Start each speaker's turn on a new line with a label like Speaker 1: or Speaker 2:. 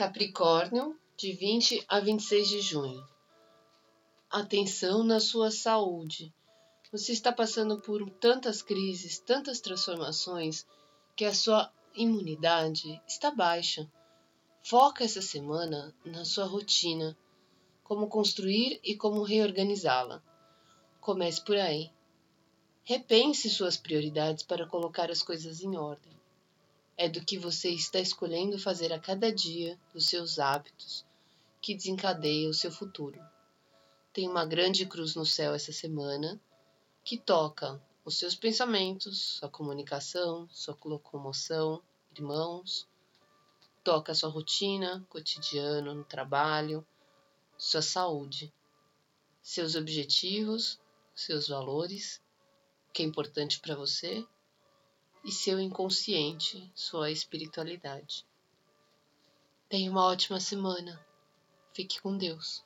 Speaker 1: Capricórnio, de 20 a 26 de junho. Atenção na sua saúde. Você está passando por tantas crises, tantas transformações, que a sua imunidade está baixa. Foca essa semana na sua rotina, como construir e como reorganizá-la. Comece por aí. Repense suas prioridades para colocar as coisas em ordem. É do que você está escolhendo fazer a cada dia dos seus hábitos que desencadeia o seu futuro. Tem uma grande cruz no céu essa semana que toca os seus pensamentos, sua comunicação, sua locomoção, irmãos, toca a sua rotina, cotidiano, no trabalho, sua saúde, seus objetivos, seus valores que é importante para você e seu inconsciente, sua espiritualidade. Tenha uma ótima semana. Fique com Deus.